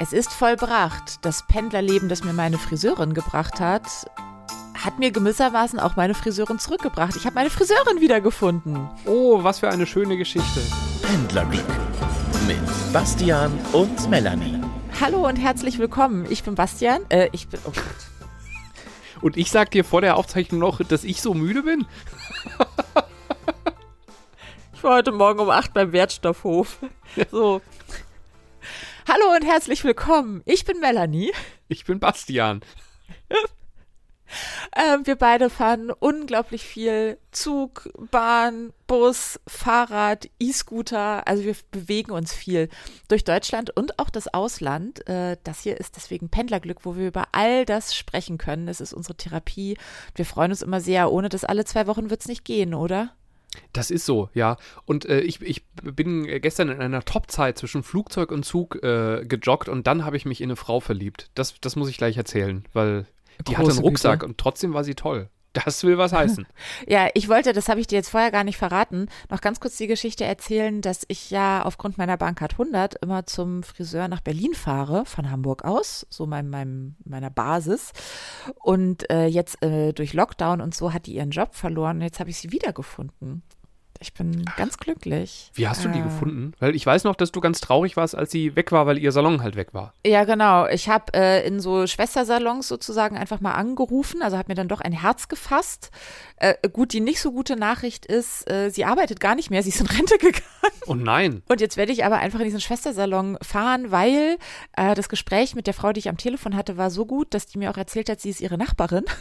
Es ist vollbracht. Das Pendlerleben, das mir meine Friseurin gebracht hat, hat mir gewissermaßen auch meine Friseurin zurückgebracht. Ich habe meine Friseurin wiedergefunden. Oh, was für eine schöne Geschichte. Pendlerglück mit Bastian und Melanie. Hallo und herzlich willkommen. Ich bin Bastian. Äh, ich bin. Oh Gott. Und ich sag dir vor der Aufzeichnung noch, dass ich so müde bin? ich war heute Morgen um 8 beim Wertstoffhof. So. Hallo und herzlich willkommen. Ich bin Melanie. Ich bin Bastian. äh, wir beide fahren unglaublich viel Zug, Bahn, Bus, Fahrrad, E-Scooter. Also wir bewegen uns viel durch Deutschland und auch das Ausland. Äh, das hier ist deswegen Pendlerglück, wo wir über all das sprechen können. Das ist unsere Therapie. Wir freuen uns immer sehr. Ohne das alle zwei Wochen wird es nicht gehen, oder? Das ist so, ja. Und äh, ich, ich bin gestern in einer Topzeit zwischen Flugzeug und Zug äh, gejoggt und dann habe ich mich in eine Frau verliebt. Das, das muss ich gleich erzählen, weil die Große hatte einen Rucksack Güte. und trotzdem war sie toll. Das will was heißen. ja, ich wollte, das habe ich dir jetzt vorher gar nicht verraten, noch ganz kurz die Geschichte erzählen, dass ich ja aufgrund meiner Bankcard 100 immer zum Friseur nach Berlin fahre, von Hamburg aus, so mein, mein, meiner Basis. Und äh, jetzt äh, durch Lockdown und so hat die ihren Job verloren und jetzt habe ich sie wiedergefunden. Ich bin ganz glücklich. Wie hast du die äh, gefunden? Weil ich weiß noch, dass du ganz traurig warst, als sie weg war, weil ihr Salon halt weg war. Ja, genau. Ich habe äh, in so Schwestersalons sozusagen einfach mal angerufen, also habe mir dann doch ein Herz gefasst. Äh, gut, die nicht so gute Nachricht ist, äh, sie arbeitet gar nicht mehr, sie ist in Rente gegangen. Oh nein. Und jetzt werde ich aber einfach in diesen Schwestersalon fahren, weil äh, das Gespräch mit der Frau, die ich am Telefon hatte, war so gut, dass die mir auch erzählt hat, sie ist ihre Nachbarin.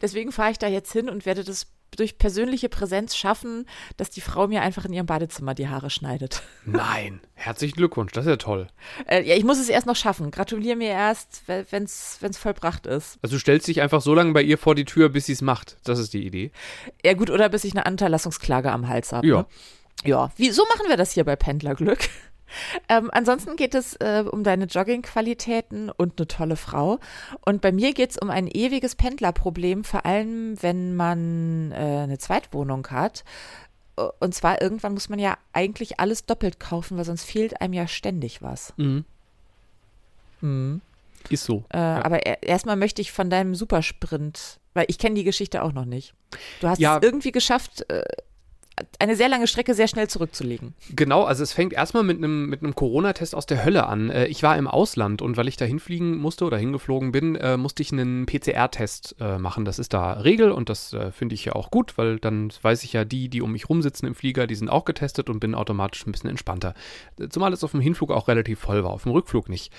Deswegen fahre ich da jetzt hin und werde das durch persönliche Präsenz schaffen, dass die Frau mir einfach in ihrem Badezimmer die Haare schneidet. Nein, herzlichen Glückwunsch, das ist ja toll. Äh, ja, ich muss es erst noch schaffen. Gratuliere mir erst, wenn es vollbracht ist. Also du stellst dich einfach so lange bei ihr vor die Tür, bis sie es macht. Das ist die Idee. Ja gut, oder bis ich eine Unterlassungsklage am Hals habe. Ja. Ne? Ja, wie, so machen wir das hier bei Pendlerglück. Ähm, ansonsten geht es äh, um deine Joggingqualitäten und eine tolle Frau. Und bei mir geht es um ein ewiges Pendlerproblem, vor allem wenn man äh, eine Zweitwohnung hat. Und zwar irgendwann muss man ja eigentlich alles doppelt kaufen, weil sonst fehlt einem ja ständig was. Mhm. Mhm. Ist so. Äh, ja. Aber er, erstmal möchte ich von deinem Supersprint, weil ich kenne die Geschichte auch noch nicht. Du hast ja. es irgendwie geschafft, äh, eine sehr lange Strecke sehr schnell zurückzulegen. Genau, also es fängt erstmal mit einem mit Corona-Test aus der Hölle an. Äh, ich war im Ausland und weil ich da hinfliegen musste oder hingeflogen bin, äh, musste ich einen PCR-Test äh, machen. Das ist da Regel und das finde ich ja auch gut, weil dann weiß ich ja, die, die um mich rumsitzen im Flieger, die sind auch getestet und bin automatisch ein bisschen entspannter. Zumal es auf dem Hinflug auch relativ voll war, auf dem Rückflug nicht.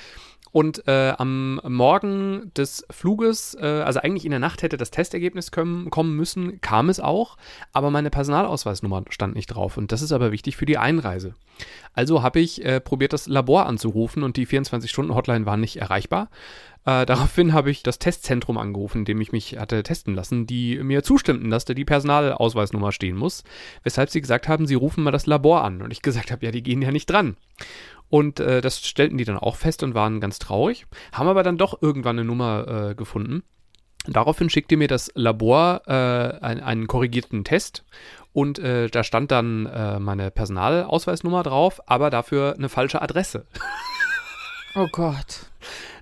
Und äh, am Morgen des Fluges, äh, also eigentlich in der Nacht hätte das Testergebnis kommen, kommen müssen, kam es auch, aber meine Personalausweisnummer stand nicht drauf. Und das ist aber wichtig für die Einreise. Also habe ich äh, probiert, das Labor anzurufen und die 24-Stunden-Hotline war nicht erreichbar. Äh, daraufhin habe ich das Testzentrum angerufen, in dem ich mich hatte testen lassen, die mir zustimmten, dass da die Personalausweisnummer stehen muss, weshalb sie gesagt haben, sie rufen mal das Labor an. Und ich gesagt habe, ja, die gehen ja nicht dran. Und äh, das stellten die dann auch fest und waren ganz traurig, haben aber dann doch irgendwann eine Nummer äh, gefunden. Daraufhin schickte mir das Labor äh, einen, einen, korrigierten Test und äh, da stand dann äh, meine Personalausweisnummer drauf, aber dafür eine falsche Adresse. Oh Gott.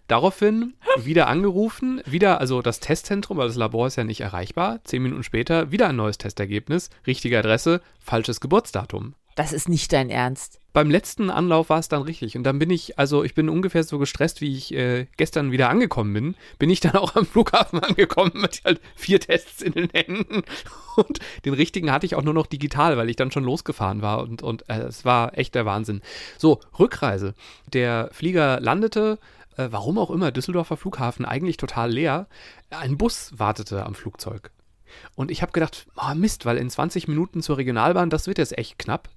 Daraufhin wieder angerufen, wieder, also das Testzentrum, weil das Labor ist ja nicht erreichbar. Zehn Minuten später wieder ein neues Testergebnis, richtige Adresse, falsches Geburtsdatum. Das ist nicht dein Ernst. Beim letzten Anlauf war es dann richtig. Und dann bin ich, also ich bin ungefähr so gestresst, wie ich äh, gestern wieder angekommen bin, bin ich dann auch am Flughafen angekommen mit halt vier Tests in den Händen. Und den richtigen hatte ich auch nur noch digital, weil ich dann schon losgefahren war. Und, und äh, es war echt der Wahnsinn. So, Rückreise. Der Flieger landete, äh, warum auch immer, Düsseldorfer Flughafen eigentlich total leer. Ein Bus wartete am Flugzeug. Und ich habe gedacht, oh Mist, weil in 20 Minuten zur Regionalbahn, das wird jetzt echt knapp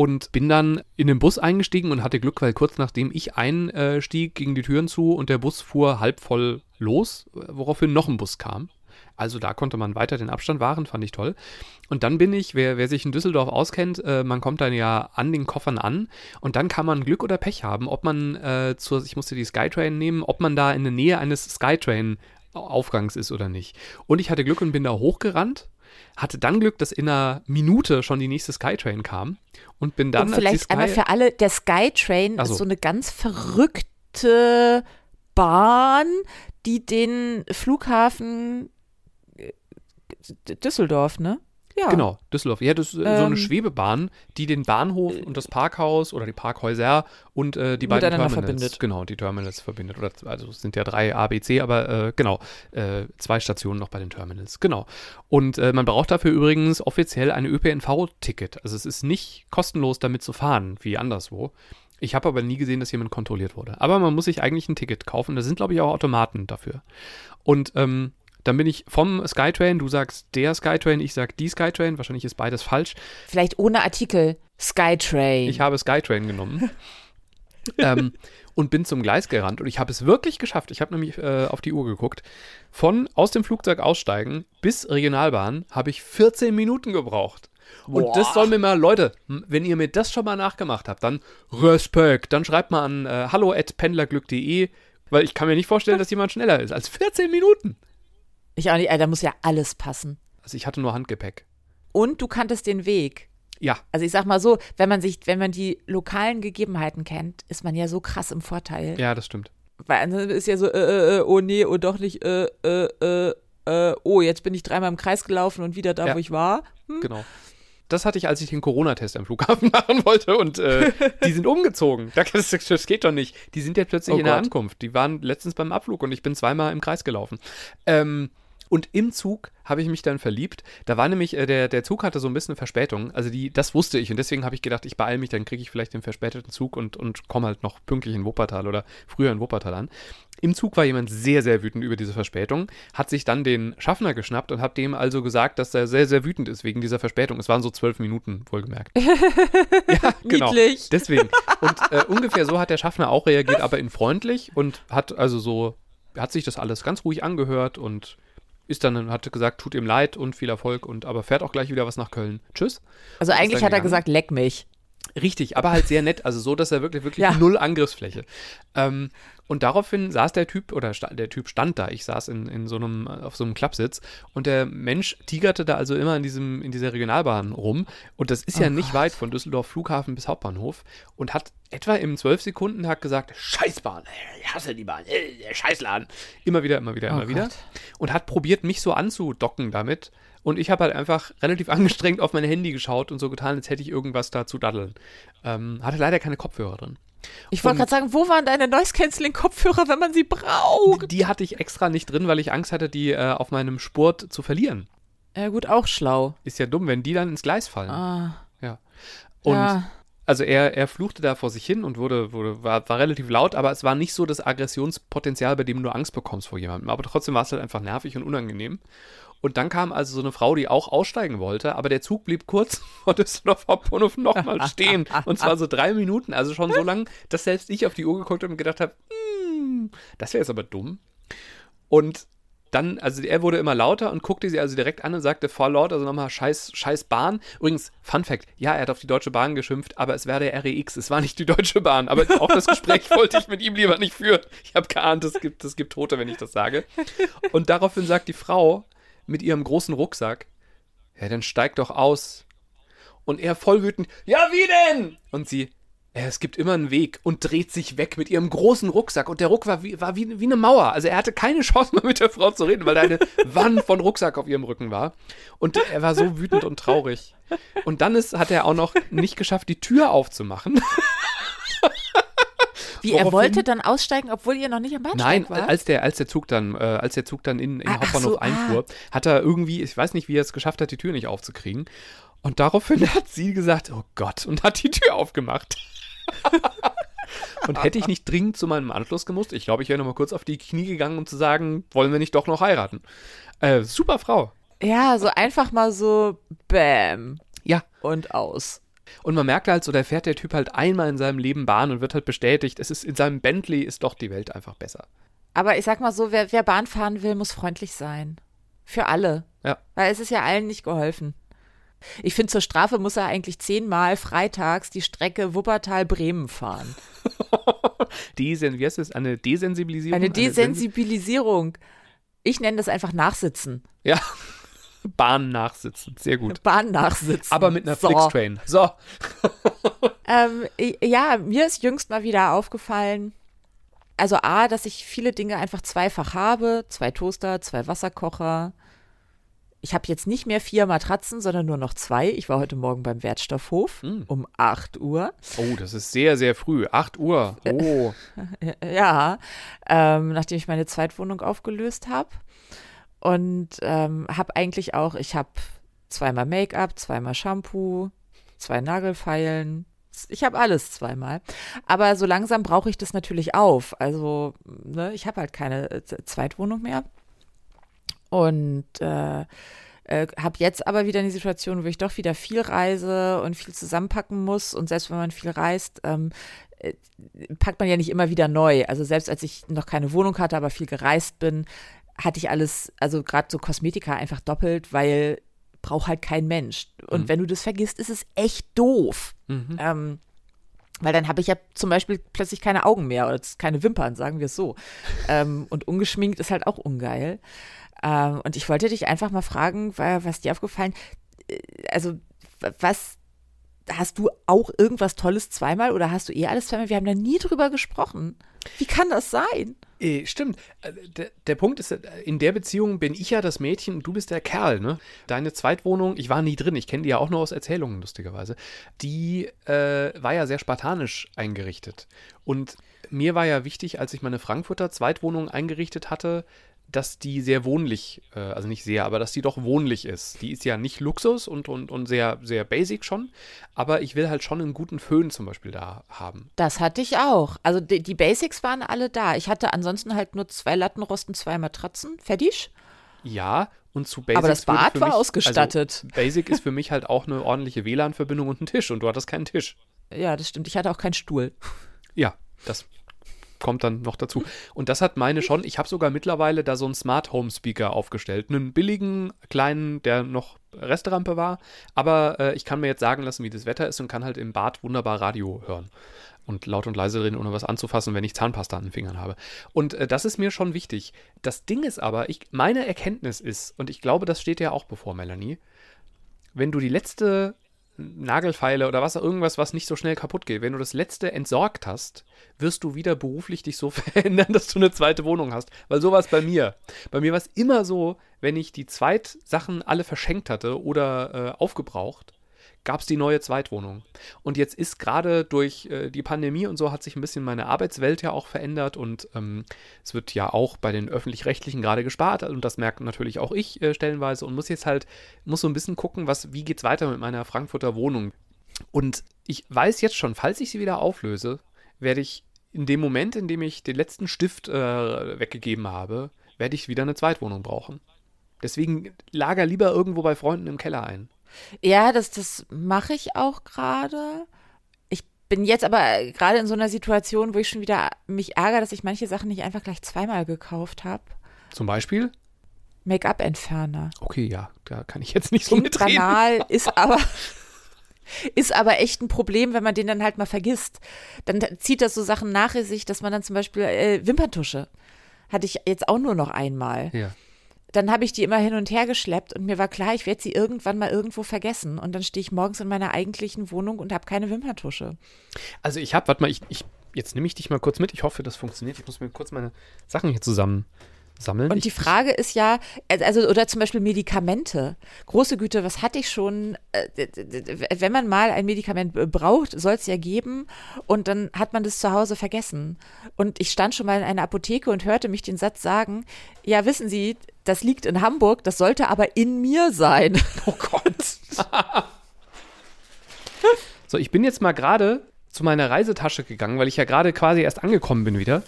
und bin dann in den Bus eingestiegen und hatte Glück, weil kurz nachdem ich einstieg, gingen die Türen zu und der Bus fuhr halb voll los, woraufhin noch ein Bus kam. Also da konnte man weiter den Abstand wahren, fand ich toll. Und dann bin ich, wer, wer sich in Düsseldorf auskennt, äh, man kommt dann ja an den Koffern an und dann kann man Glück oder Pech haben, ob man äh, zur, ich musste die Skytrain nehmen, ob man da in der Nähe eines Skytrain Aufgangs ist oder nicht. Und ich hatte Glück und bin da hochgerannt hatte dann Glück, dass in einer Minute schon die nächste Skytrain kam und bin dann. Und vielleicht Sky einmal für alle, der Skytrain Ach so. ist so eine ganz verrückte Bahn, die den Flughafen äh, Düsseldorf, ne? Ja. Genau, Düsseldorf. Ja, das ist äh, so Ähm. eine Schwebebahn, die den Bahnhof und das Parkhaus oder die Parkhäuser und äh, die beiden Terminals verbindet. Genau, die Terminals verbindet. Oder also es sind ja drei A, B, C, aber äh, genau, äh, zwei Stationen noch bei den Terminals. Genau. Und äh, man braucht dafür übrigens offiziell ein ÖPNV-Ticket. Also es ist nicht kostenlos damit zu fahren, wie anderswo. Ich habe aber nie gesehen, dass jemand kontrolliert wurde. Aber man muss sich eigentlich ein Ticket kaufen. Da sind, glaube ich, auch Automaten dafür. Und ähm, dann bin ich vom Skytrain, du sagst der Skytrain, ich sag die Skytrain, wahrscheinlich ist beides falsch. Vielleicht ohne Artikel. Skytrain. Ich habe Skytrain genommen ähm, und bin zum Gleis gerannt und ich habe es wirklich geschafft. Ich habe nämlich äh, auf die Uhr geguckt. Von aus dem Flugzeug aussteigen bis Regionalbahn habe ich 14 Minuten gebraucht. Und Boah. das soll mir mal, Leute, wenn ihr mir das schon mal nachgemacht habt, dann Respekt. Dann schreibt mal an äh, hallo at pendlerglück.de, weil ich kann mir nicht vorstellen, dass jemand schneller ist als 14 Minuten. Ich auch nicht, da muss ja alles passen. Also ich hatte nur Handgepäck. Und du kanntest den Weg. Ja, Also ich sag mal so, wenn man sich, wenn man die lokalen Gegebenheiten kennt, ist man ja so krass im Vorteil. ja, das stimmt. Weil ansonsten ist ja so, äh, äh, oh nee, oh doch nicht, äh, äh, äh, äh, oh, jetzt bin ich dreimal im Kreis gelaufen und wieder da, Ja. wo ich war. Hm? Genau. Das hatte ich, als ich den Corona-Test am Flughafen machen wollte und äh, die sind umgezogen. Das, geht doch nicht. Die sind jetzt plötzlich Oh in der Gott. Ankunft. Die waren letztens beim Abflug und ich bin zweimal im Kreis gelaufen. Ähm, und im Zug habe ich mich dann verliebt. Da war nämlich, äh, der, der Zug hatte so ein bisschen Verspätung. Also die, das wusste ich und deswegen habe ich gedacht, ich beeile mich, dann kriege ich vielleicht den verspäteten Zug und, und komme halt noch pünktlich in Wuppertal oder früher in Wuppertal an. Im Zug war jemand sehr, sehr wütend über diese Verspätung, hat sich dann den Schaffner geschnappt und hat dem also gesagt, dass er sehr, sehr wütend ist wegen dieser Verspätung. Es waren so zwölf Minuten, wohlgemerkt. ja, genau. Niedlich. Deswegen. Und äh, ungefähr so hat der Schaffner auch reagiert, aber in freundlich und hat also so, hat sich das alles ganz ruhig angehört und ist dann, hat gesagt, tut ihm leid und viel Erfolg und aber fährt auch gleich wieder was nach Köln. Tschüss. Also eigentlich hat er gegangen? gesagt, leck mich. Richtig, aber halt sehr nett, also so, dass er wirklich, wirklich Ja. null Angriffsfläche. Ähm, und daraufhin saß der Typ, oder sta der Typ stand da, ich saß in, in so einem, auf so einem Klappsitz und der Mensch tigerte da also immer in diesem, in dieser Regionalbahn rum und das ist ja Oh nicht weit von Düsseldorf Flughafen bis Hauptbahnhof und hat etwa im 12 Sekunden hat gesagt, Scheißbahn, äh, ich hasse die Bahn, äh, Scheißladen. Immer wieder, immer wieder, immer Oh wieder. Gott. Und hat probiert, mich so anzudocken damit. Und ich habe halt einfach relativ angestrengt auf mein Handy geschaut und so getan, als hätte ich irgendwas da zu daddeln. Ähm, hatte leider keine Kopfhörer drin. Ich wollte gerade sagen, wo waren deine Noise-Canceling-Kopfhörer, wenn man sie braucht? Die hatte ich extra nicht drin, weil ich Angst hatte, die äh, auf meinem Spurt zu verlieren. Ja gut, auch schlau. Ist ja dumm, wenn die dann ins Gleis fallen. Ah, Ja. Und ja. also er, er fluchte da vor sich hin und wurde, wurde war, war relativ laut, aber es war nicht so das Aggressionspotenzial, bei dem du Angst bekommst vor jemandem. Aber trotzdem war es halt einfach nervig und unangenehm. Und dann kam also so eine Frau, die auch aussteigen wollte, aber der Zug blieb kurz vor Düsseldorf Hauptbahnhof nochmal stehen. Und zwar so drei Minuten, also schon so lang, dass selbst ich auf die Uhr geguckt habe und gedacht habe, hm, das wäre jetzt aber dumm. Und dann, also er wurde immer lauter und guckte sie also direkt an und sagte voll laut, also nochmal scheiß, scheiß Bahn. Übrigens, Fun Fact, ja, er hat auf die Deutsche Bahn geschimpft, aber es wäre der REX, es war nicht die Deutsche Bahn. Aber auch das Gespräch wollte ich mit ihm lieber nicht führen. Ich habe geahnt, es gibt, es gibt Tote, wenn ich das sage. Und daraufhin sagt die Frau mit ihrem großen Rucksack, ja, dann steig doch aus. Und er voll wütend, ja, wie denn? Und sie, es gibt immer einen Weg und dreht sich weg mit ihrem großen Rucksack. Und der Ruck war wie, war wie, wie eine Mauer. Also er hatte keine Chance mehr mit der Frau zu reden, weil da eine Wand von Rucksack auf ihrem Rücken war. Und er war so wütend und traurig. Und dann ist, hat er auch noch nicht geschafft, die Tür aufzumachen. Wie, er wollte dann aussteigen, obwohl ihr noch nicht am Bahnsteig Nein, war? als der, als der Zug dann, äh, als der Zug dann in, in Ah, Hauptbahnhof so, ah. einfuhr, hat er irgendwie, ich weiß nicht, wie er es geschafft hat, die Tür nicht aufzukriegen. Und daraufhin hat sie gesagt, oh Gott, und hat die Tür aufgemacht. und hätte ich nicht dringend zu meinem Anschluss gemusst, ich glaube, ich wäre noch mal kurz auf die Knie gegangen, um zu sagen, wollen wir nicht doch noch heiraten. Äh, super Frau. ja, so einfach mal so Bäm Ja. und aus. Und man merkt halt so, da fährt der Typ halt einmal in seinem Leben Bahn und wird halt bestätigt, es ist in seinem Bentley ist doch die Welt einfach besser. Aber ich sag mal so, wer, wer Bahn fahren will, muss freundlich sein. Für alle. Ja. Weil es ist ja allen nicht geholfen. Ich finde, zur Strafe muss er eigentlich zehnmal freitags die Strecke Wuppertal-Bremen fahren. Desen, wie heißt das? Eine Desensibilisierung? Eine Sensi- Desensibilisierung. Ich nenne das einfach Nachsitzen. Ja. Bahn nachsitzen, sehr gut. Bahn nachsitzen. Aber mit einer So. Flixtrain. So. Ähm, ja, mir ist jüngst mal wieder aufgefallen, also A, dass ich viele Dinge einfach zweifach habe. Zwei Toaster, zwei Wasserkocher. Ich habe jetzt nicht mehr vier Matratzen, sondern nur noch zwei. Ich war heute Morgen beim Wertstoffhof Hm. um 8 Uhr. Oh, das ist sehr, sehr früh. 8 Uhr. Oh. Ja, ähm, nachdem ich meine Zweitwohnung aufgelöst habe. Und ähm, habe eigentlich auch, ich habe zweimal Make-up, zweimal Shampoo, zwei Nagelfeilen. Ich habe alles zweimal. Aber so langsam brauche ich das natürlich auf. Also, ne, ich habe halt keine äh, Zweitwohnung mehr. Und äh, äh, habe jetzt aber wieder eine Situation, wo ich doch wieder viel reise und viel zusammenpacken muss. Und selbst wenn man viel reist, ähm, äh, packt man ja nicht immer wieder neu. Also selbst als ich noch keine Wohnung hatte, aber viel gereist bin, hatte ich alles, also gerade so Kosmetika einfach doppelt, weil braucht halt kein Mensch. Und Mhm. wenn du das vergisst, ist es echt doof. Mhm. Ähm, weil dann habe ich ja zum Beispiel plötzlich keine Augen mehr oder keine Wimpern, sagen wir es so. ähm, und ungeschminkt ist halt auch ungeil. Ähm, und ich wollte dich einfach mal fragen, was dir aufgefallen, äh, also was hast du auch irgendwas Tolles zweimal oder hast du eh alles zweimal? Wir haben da nie drüber gesprochen. Wie kann das sein? Äh, stimmt. Äh, Der, der Punkt ist, äh, in der Beziehung bin ich ja das Mädchen und du bist der Kerl, ne? Deine Zweitwohnung, ich war nie drin, ich kenne die ja auch nur aus Erzählungen, lustigerweise. Die äh, war ja sehr spartanisch eingerichtet. Und mir war ja wichtig, als ich meine Frankfurter Zweitwohnung eingerichtet hatte, dass die sehr wohnlich, äh, also nicht sehr, aber dass die doch wohnlich ist. Die ist ja nicht Luxus und, und, und sehr, sehr basic schon, aber ich will halt schon einen guten Föhn zum Beispiel da haben. Das hatte ich auch. Also die, die Basics waren alle da. Ich hatte ansonsten halt nur zwei Lattenrosten, zwei Matratzen. Fertig? Ja, und zu Basics Aber das Bad für war mich, ausgestattet. Also Basic ist für mich halt auch eine ordentliche WLAN-Verbindung und ein Tisch und du hattest keinen Tisch. Ja, das stimmt. Ich hatte auch keinen Stuhl. Ja, das kommt dann noch dazu. Und das hat meine schon, ich habe sogar mittlerweile da so einen Smart Home Speaker aufgestellt. Einen billigen, kleinen, der noch Resterampe war. Aber äh, ich kann mir jetzt sagen lassen, wie das Wetter ist und kann halt im Bad wunderbar Radio hören. Und laut und leise reden, ohne was anzufassen, wenn ich Zahnpasta an den Fingern habe. Und äh, das ist mir schon wichtig. Das Ding ist aber, ich, meine Erkenntnis ist, und ich glaube, das steht dir auch bevor, Melanie, wenn du die letzte Nagelfeile oder was, irgendwas, was nicht so schnell kaputt geht, wenn du das letzte entsorgt hast, wirst du wieder beruflich dich so verändern, dass du eine zweite Wohnung hast. Weil so war es bei mir. Bei mir war es immer so, wenn ich die Zweitsachen alle verschenkt hatte oder äh, aufgebraucht, gab es die neue Zweitwohnung. Und jetzt ist gerade durch äh, die Pandemie und so hat sich ein bisschen meine Arbeitswelt ja auch verändert und ähm, es wird ja auch bei den öffentlich-rechtlichen gerade gespart und das merkt natürlich auch ich äh, stellenweise und muss jetzt halt, muss so ein bisschen gucken, was, wie geht's weiter mit meiner Frankfurter Wohnung. Und ich weiß jetzt schon, falls ich sie wieder auflöse, werde ich in dem Moment, in dem ich den letzten Stift äh, weggegeben habe, werde ich wieder eine Zweitwohnung brauchen. Deswegen lager lieber irgendwo bei Freunden im Keller ein. Ja, das, das mache ich auch gerade. Ich bin jetzt aber äh, gerade in so einer Situation, wo ich schon wieder mich ärgere, dass ich manche Sachen nicht einfach gleich zweimal gekauft habe. Zum Beispiel? Make-up-Entferner. Okay, ja, da kann ich jetzt nicht so Klingt mitreden. banal, ist aber ist aber echt ein Problem, wenn man den dann halt mal vergisst. Dann zieht das so Sachen nach sich, dass man dann zum Beispiel äh, Wimperntusche hatte ich jetzt auch nur noch einmal. Ja. Dann habe ich die immer hin und her geschleppt und mir war klar, ich werde sie irgendwann mal irgendwo vergessen. Und dann stehe ich morgens in meiner eigentlichen Wohnung und habe keine Wimperntusche. Also ich habe, warte mal, ich, ich, jetzt nehme ich dich mal kurz mit. Ich hoffe, das funktioniert. Ich muss mir kurz meine Sachen hier zusammen sammeln. Und die Frage ist ja, also oder zum Beispiel Medikamente. Große Güte, was hatte ich schon? Äh, Wenn man mal ein Medikament braucht, soll es ja geben und dann hat man das zu Hause vergessen. Und ich stand schon mal in einer Apotheke und hörte mich den Satz sagen, ja, wissen Sie, das liegt in Hamburg, das sollte aber in mir sein. Oh Gott. so, ich bin jetzt mal gerade zu meiner Reisetasche gegangen, weil ich ja gerade quasi erst angekommen bin wieder.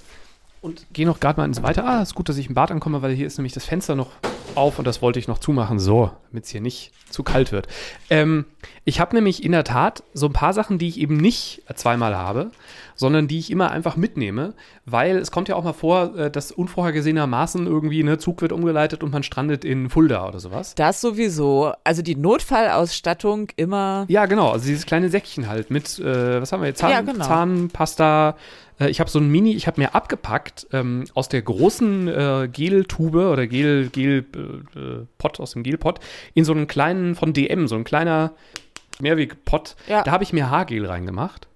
Und gehe noch gerade mal ins Weiter. Ah, ist gut, dass ich im Bad ankomme, weil hier ist nämlich das Fenster noch auf und das wollte ich noch zumachen, so, damit es hier nicht zu kalt wird. Ähm, ich habe nämlich in der Tat so ein paar Sachen, die ich eben nicht zweimal habe, sondern die ich immer einfach mitnehme, weil es kommt ja auch mal vor, äh, dass unvorhergesehenermaßen irgendwie ein Zug wird umgeleitet und man strandet in Fulda oder sowas. Das sowieso. Also die Notfallausstattung immer. Ja, genau. Also dieses kleine Säckchen halt mit, äh, was haben wir jetzt? Zahn, Ja, genau. Zahnpasta, Äh, ich habe so ein Mini, ich habe mir abgepackt ähm, aus der großen äh, Gel-Tube oder Gel, Gel, äh, äh Pot aus dem Gel-Pot in so einen kleinen von DM, so ein kleiner Mehrweg-Pot. Ja. Da habe ich mir Haargel reingemacht.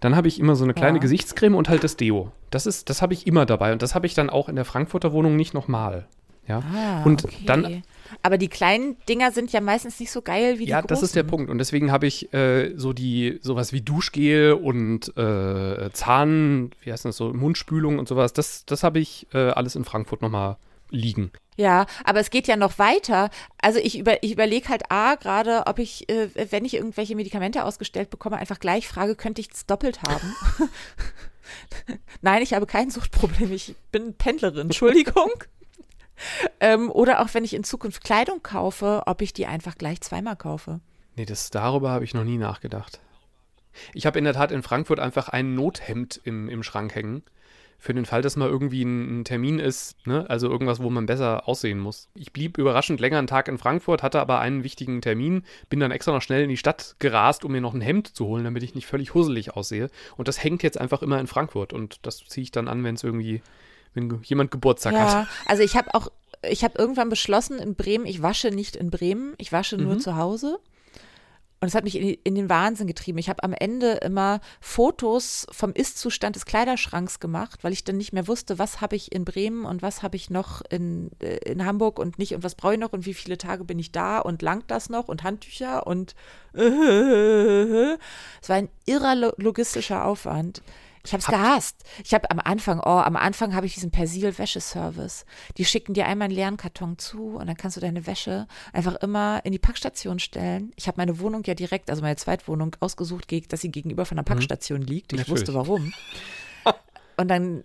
Dann habe ich immer so eine kleine ja. Gesichtscreme und halt das Deo. Das ist, das habe ich immer dabei und das habe ich dann auch in der Frankfurter Wohnung nicht nochmal. Ja. Ah, und okay. dann. Aber die kleinen Dinger sind ja meistens nicht so geil wie die ja, großen. Ja, das ist der Punkt. Und deswegen habe ich äh, so die, sowas wie Duschgel und äh, Zahn, wie heißt das so, Mundspülung und sowas. Das, das habe ich äh, alles in Frankfurt nochmal liegen. Ja, aber es geht ja noch weiter. Also ich, über, ich überlege halt A, gerade, ob ich, äh, wenn ich irgendwelche Medikamente ausgestellt bekomme, einfach gleich frage, könnte ich es doppelt haben? Nein, ich habe kein Suchtproblem. Ich bin Pendlerin, Entschuldigung. ähm, oder auch wenn ich in Zukunft Kleidung kaufe, ob ich die einfach gleich zweimal kaufe. Nee, das, darüber habe ich noch nie nachgedacht. Ich habe in der Tat in Frankfurt einfach ein Nothemd im, im Schrank hängen für den Fall, dass mal irgendwie ein, ein Termin ist, ne? also irgendwas, wo man besser aussehen muss. Ich blieb überraschend länger einen Tag in Frankfurt, hatte aber einen wichtigen Termin, bin dann extra noch schnell in die Stadt gerast, um mir noch ein Hemd zu holen, damit ich nicht völlig husselig aussehe. Und das hängt jetzt einfach immer in Frankfurt und das ziehe ich dann an, wenn es irgendwie, wenn jemand Geburtstag ja, hat. Also ich habe auch ich habe irgendwann beschlossen in Bremen, ich wasche nicht in Bremen, ich wasche nur mhm. zu Hause. Und es hat mich in, in, den Wahnsinn getrieben. Ich habe am Ende immer Fotos vom Ist-Zustand des Kleiderschranks gemacht, weil ich dann nicht mehr wusste, was habe ich in Bremen und was habe ich noch in, äh, in Hamburg und nicht und was brauche ich noch und wie viele Tage bin ich da und langt das noch und Handtücher und es war ein irrer logistischer Aufwand. Ich habe es gehasst. Ich habe am Anfang, oh, am Anfang habe ich diesen Persil-Wäscheservice. Die schicken dir einmal einen leeren Karton zu und dann kannst du deine Wäsche einfach immer in die Packstation stellen. Ich habe meine Wohnung ja direkt, also meine Zweitwohnung, ausgesucht, dass sie gegenüber von der mhm. Packstation mhm. liegt. Ich Natürlich. wusste warum. und dann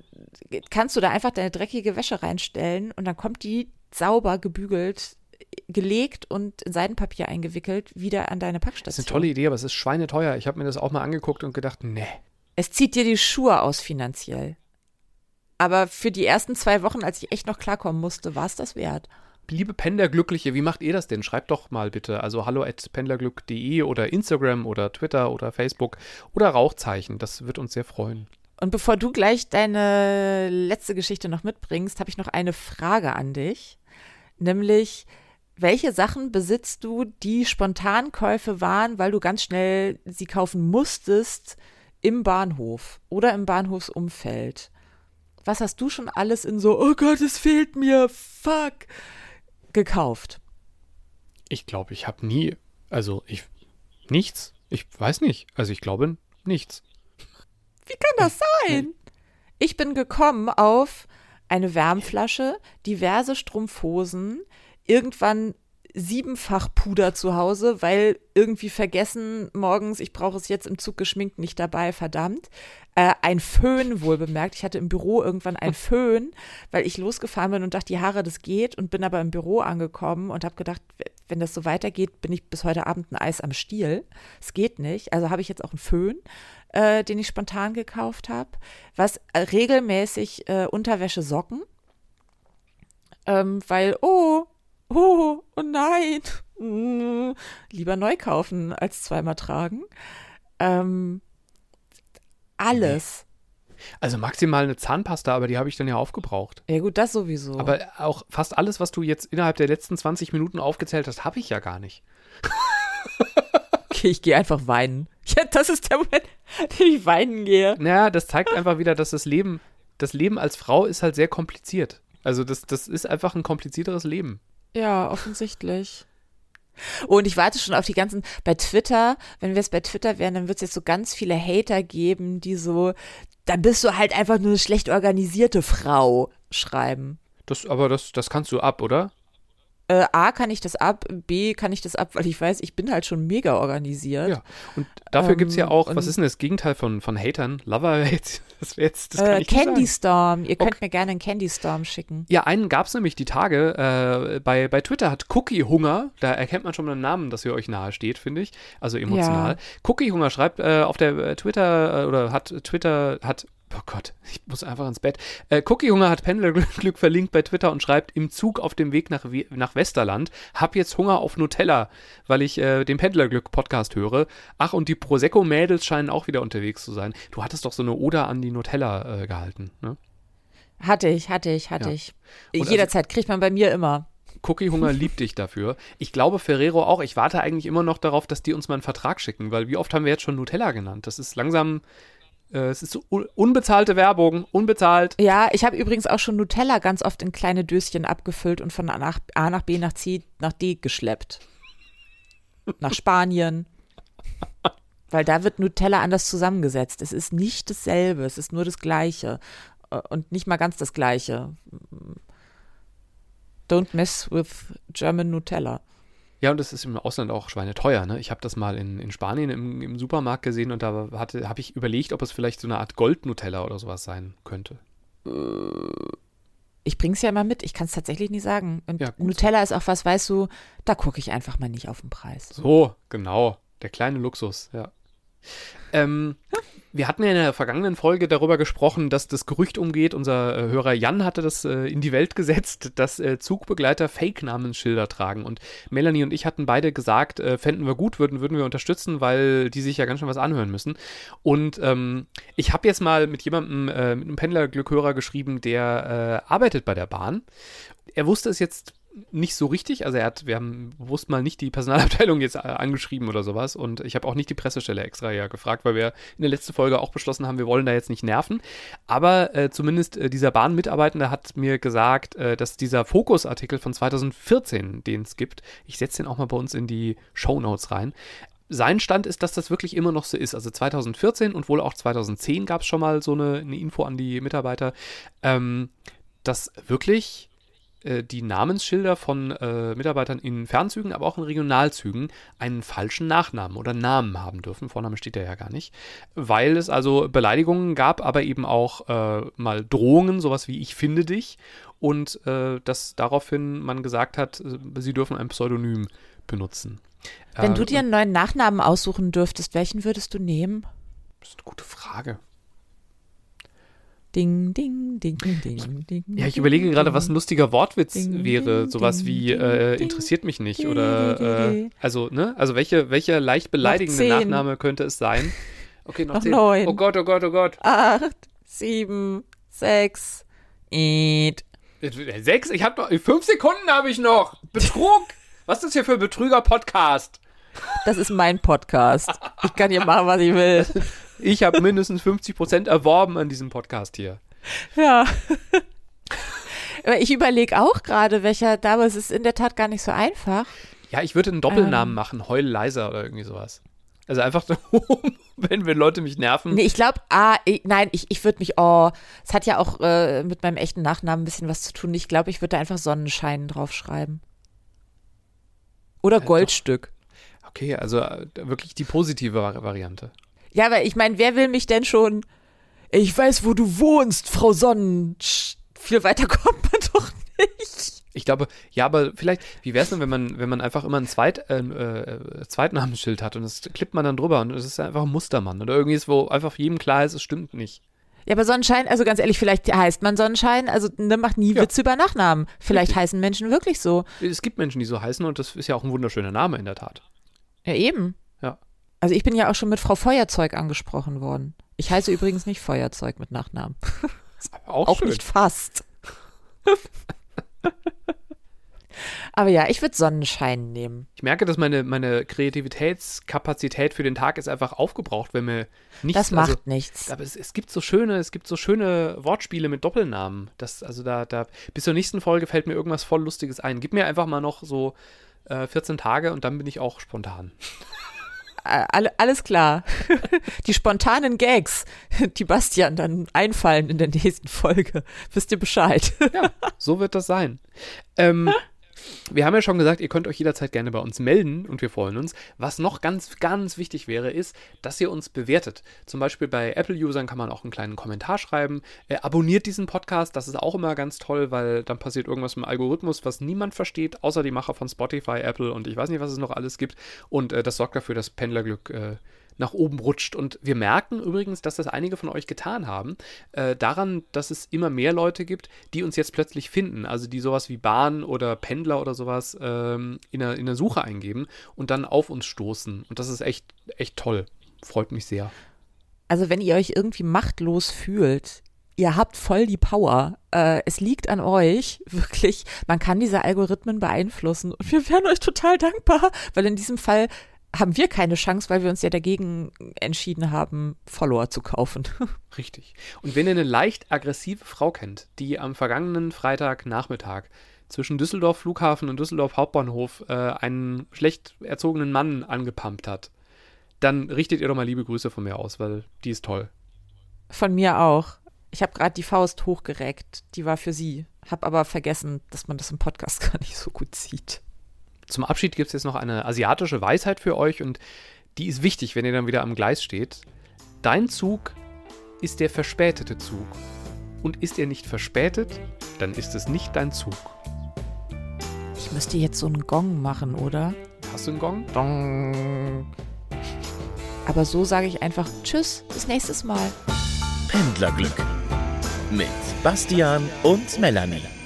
kannst du da einfach deine dreckige Wäsche reinstellen und dann kommt die sauber gebügelt gelegt und in Seidenpapier eingewickelt wieder an deine Packstation. Das ist eine tolle Idee, aber es ist schweineteuer. Ich habe mir das auch mal angeguckt und gedacht, nee, es zieht dir die Schuhe aus finanziell. Aber für die ersten zwei Wochen, als ich echt noch klarkommen musste, war es das wert. Liebe Pendlerglückliche, wie macht ihr das denn? Schreibt doch mal bitte. Also hallo at pendlerglück.de oder Instagram oder Twitter oder Facebook oder Rauchzeichen. Das wird uns sehr freuen. Und bevor du gleich deine letzte Geschichte noch mitbringst, habe ich noch eine Frage an dich. Nämlich, welche Sachen besitzt du, die Spontankäufe waren, weil du ganz schnell sie kaufen musstest, im Bahnhof oder im Bahnhofsumfeld. Was hast du schon alles in so, oh Gott, es fehlt mir, fuck, gekauft? Ich glaube, ich habe nie, also ich, nichts. Ich weiß nicht. Also ich glaube, nichts. Wie kann das sein? Ich bin gekommen auf eine Wärmflasche, diverse Strumpfhosen, irgendwann siebenfach Puder zu Hause, weil irgendwie vergessen morgens, ich brauche es jetzt im Zug geschminkt nicht dabei, verdammt. Äh, ein Föhn wohl bemerkt. Ich hatte im Büro irgendwann ein Föhn, weil ich losgefahren bin und dachte, die Haare, das geht und bin aber im Büro angekommen und habe gedacht, wenn das so weitergeht, bin ich bis heute Abend ein Eis am Stiel. Es geht nicht. Also habe ich jetzt auch einen Föhn. Äh, den ich spontan gekauft habe, was äh, regelmäßig äh, Unterwäsche Socken, ähm, weil, oh, oh, oh nein, mm, lieber neu kaufen als zweimal tragen. Ähm, alles. Also maximal eine Zahnpasta, aber die habe ich dann ja aufgebraucht. Ja gut, das sowieso. Aber auch fast alles, was du jetzt innerhalb der letzten 20 Minuten aufgezählt hast, habe ich ja gar nicht. okay, ich gehe einfach weinen. Ja, das ist der Moment, den ich weinen gehe. Naja, das zeigt einfach wieder, dass das Leben, das Leben als Frau ist halt sehr kompliziert. Also das, das ist einfach ein komplizierteres Leben. Ja, offensichtlich. Und ich warte schon auf die ganzen, bei Twitter, wenn wir es bei Twitter wären, dann wird es jetzt so ganz viele Hater geben, die so, dann bist du halt einfach nur eine schlecht organisierte Frau schreiben. Das, aber das, das kannst du ab, oder? Äh, A, kann ich das ab, B, kann ich das ab, weil ich weiß, ich bin halt schon mega organisiert. Ja, und dafür ähm, gibt es ja auch, was ist denn das Gegenteil von, von Hatern? Lover Hates? Das wäre jetzt, das äh, Candy Storm. Ihr könnt okay. mir gerne einen Candy Storm schicken. Ja, einen gab es nämlich die Tage. Äh, bei, bei Twitter hat Cookie Hunger, da erkennt man schon mal einen Namen, dass ihr euch nahe steht, finde ich. Also emotional. Ja. Cookie Hunger schreibt äh, auf der äh, Twitter äh, oder hat Twitter, hat Oh Gott, ich muss einfach ins Bett. Äh, Cookie Hunger hat Pendlerglück verlinkt bei Twitter und schreibt, im Zug auf dem Weg nach, nach Westerland, hab jetzt Hunger auf Nutella, weil ich äh, den Pendlerglück Podcast höre. Ach, und die Prosecco-Mädels scheinen auch wieder unterwegs zu sein. Du hattest doch so eine Oder an die Nutella äh, gehalten, ne? Hatte ich, hatte ich, hatte ja. ich. Und Jederzeit also, kriegt man bei mir immer. Cookie Hunger liebt dich dafür. Ich glaube Ferrero auch. Ich warte eigentlich immer noch darauf, dass die uns mal einen Vertrag schicken, weil wie oft haben wir jetzt schon Nutella genannt? Das ist langsam es ist so unbezahlte Werbung, unbezahlt. Ja, ich habe übrigens auch schon Nutella ganz oft in kleine Döschen abgefüllt und von A nach, A nach B nach C nach D geschleppt. nach Spanien. Weil da wird Nutella anders zusammengesetzt. Es ist nicht dasselbe, es ist nur das Gleiche. Äh, und nicht mal ganz das Gleiche. Don't mess with German Nutella. Ja, und das ist im Ausland auch schweineteuer. Ne? Ich habe das mal in, in Spanien im, im Supermarkt gesehen und da habe ich überlegt, ob es vielleicht so eine Art Gold-Nutella oder sowas sein könnte. Ich bring's ja immer mit, ich kann es tatsächlich nie sagen. Und ja, Nutella ist auch was, weißt du, da gucke ich einfach mal nicht auf den Preis. So, genau. Der kleine Luxus, ja. Ähm, wir hatten ja in der vergangenen Folge darüber gesprochen, dass das Gerücht umgeht. Unser äh, Hörer Jan hatte das äh, in die Welt gesetzt, dass äh, Zugbegleiter Fake-Namensschilder tragen. Und Melanie und ich hatten beide gesagt, äh, fänden wir gut, würden, würden wir unterstützen, weil die sich ja ganz schön was anhören müssen. Und ähm, ich habe jetzt mal mit jemandem, äh, mit einem Pendlerglückhörer geschrieben, der äh, arbeitet bei der Bahn. Er wusste es jetzt nicht so richtig. Also er hat, wir haben bewusst mal nicht die Personalabteilung jetzt äh, angeschrieben oder sowas und ich habe auch nicht die Pressestelle extra ja gefragt, weil wir in der letzten Folge auch beschlossen haben, wir wollen da jetzt nicht nerven. Aber äh, zumindest äh, dieser Bahnmitarbeitende hat mir gesagt, äh, dass dieser Fokus-Artikel von 2014, den es gibt, ich setze den auch mal bei uns in die Show Notes rein, sein Stand ist, dass das wirklich immer noch so ist. Also 2014 und wohl auch 2010 gab es schon mal so eine, eine, Info an die Mitarbeiter, ähm, dass wirklich äh, die Namensschilder von äh, Mitarbeitern in Fernzügen, aber auch in Regionalzügen einen falschen Nachnamen oder Namen haben dürfen. Vorname steht da ja gar nicht. Weil es also Beleidigungen gab, aber eben auch äh, mal Drohungen, sowas wie ich finde dich. Und äh, dass daraufhin man gesagt hat, äh, sie dürfen ein Pseudonym benutzen. Wenn du dir einen neuen Nachnamen aussuchen dürftest, welchen würdest du nehmen? Das ist eine gute Frage. Ding, ding, ding, ding, ding. Ja, ich überlege gerade, was ein lustiger Wortwitz ding, wäre. Ding, Sowas wie äh, interessiert mich nicht oder äh, also, ne? Also welche, welcher leicht beleidigende Nachname könnte es sein? Okay, noch, noch zehn. neun. Oh Gott, oh Gott, oh Gott. Acht, sieben, sechs, eight. Sechs? Ich habe noch fünf Sekunden habe ich noch. Betrug. was ist das hier für ein Betrüger-Podcast? Das ist mein Podcast. Ich kann hier machen, was ich will. Ich habe mindestens 50 Prozent erworben an diesem Podcast hier. Ja. Aber ich überlege auch gerade, welcher da, aber es ist in der Tat gar nicht so einfach. Ja, ich würde einen Doppelnamen ähm. machen, Heul leiser oder irgendwie sowas. Also einfach so, wenn, wenn Leute mich nerven. Nee, ich glaube, ah, ich, nein, ich, ich würde mich, oh, es hat ja auch äh, mit meinem echten Nachnamen ein bisschen was zu tun. Ich glaube, ich würde da einfach Sonnenschein draufschreiben. Oder Goldstück. Okay, also äh, wirklich die positive Variante. Ja, aber ich meine, wer will mich denn schon? Ich weiß, wo du wohnst, Frau Sonnen. Viel weiter kommt man doch nicht. Ich glaube, ja, aber vielleicht, wie wäre es denn, wenn man, wenn man einfach immer ein Zweit, äh, äh, Zweitnamensschild hat und das klippt man dann drüber und es ist einfach ein Mustermann oder irgendwie ist, wo einfach jedem klar ist, es stimmt nicht. Ja, aber Sonnenschein, also ganz ehrlich, vielleicht heißt man Sonnenschein, also ne, macht nie ja. Witze über Nachnamen. Vielleicht Richtig. heißen Menschen wirklich so. Es gibt Menschen, die so heißen und das ist ja auch ein wunderschöner Name in der Tat. Ja, eben. Also ich bin ja auch schon mit Frau Feuerzeug angesprochen worden. Ich heiße übrigens nicht Feuerzeug mit Nachnamen. Auch, auch nicht fast. Aber ja, ich würde Sonnenschein nehmen. Ich merke, dass meine, meine Kreativitätskapazität für den Tag ist einfach aufgebraucht, wenn mir nichts. Das macht also, nichts. Aber es, es, gibt so schöne, es gibt so schöne Wortspiele mit Doppelnamen. Das, also da, da, bis zur nächsten Folge fällt mir irgendwas voll Lustiges ein. Gib mir einfach mal noch so äh, 14 Tage und dann bin ich auch spontan alles klar. die spontanen Gags, die Bastian dann einfallen in der nächsten Folge. Wisst ihr Bescheid? ja, so wird das sein. Ähm, wir haben ja schon gesagt, ihr könnt euch jederzeit gerne bei uns melden und wir freuen uns. Was noch ganz, ganz wichtig wäre, ist, dass ihr uns bewertet. Zum Beispiel bei Apple-Usern kann man auch einen kleinen Kommentar schreiben. Äh, abonniert diesen Podcast, das ist auch immer ganz toll, weil dann passiert irgendwas mit dem Algorithmus, was niemand versteht, außer die Macher von Spotify, Apple und ich weiß nicht, was es noch alles gibt. Und äh, das sorgt dafür, dass Pendlerglück äh, nach oben rutscht. Und wir merken übrigens, dass das einige von euch getan haben, äh, daran, dass es immer mehr Leute gibt, die uns jetzt plötzlich finden. Also die sowas wie Bahn oder Pendler oder sowas ähm, in, der, in der Suche eingeben und dann auf uns stoßen. Und das ist echt, echt toll. Freut mich sehr. Also wenn ihr euch irgendwie machtlos fühlt, ihr habt voll die Power. Äh, es liegt an euch, wirklich. Man kann diese Algorithmen beeinflussen und wir wären euch total dankbar, weil in diesem Fall haben wir keine Chance, weil wir uns ja dagegen entschieden haben, Follower zu kaufen. Richtig. Und wenn ihr eine leicht aggressive Frau kennt, die am vergangenen Freitagnachmittag zwischen Düsseldorf Flughafen und Düsseldorf Hauptbahnhof äh, einen schlecht erzogenen Mann angepumpt hat, dann richtet ihr doch mal liebe Grüße von mir aus, weil die ist toll. Von mir auch. Ich habe gerade die Faust hochgereckt. Die war für sie. Hab aber vergessen, dass man das im Podcast gar nicht so gut sieht. Zum Abschied gibt es jetzt noch eine asiatische Weisheit für euch und die ist wichtig, wenn ihr dann wieder am Gleis steht. Dein Zug ist der verspätete Zug. Und ist er nicht verspätet, dann ist es nicht dein Zug. Ich müsste jetzt so einen Gong machen, oder? Hast du einen Gong? Dong. Aber so sage ich einfach Tschüss, bis nächstes Mal. Pendlerglück mit Bastian und Melanie.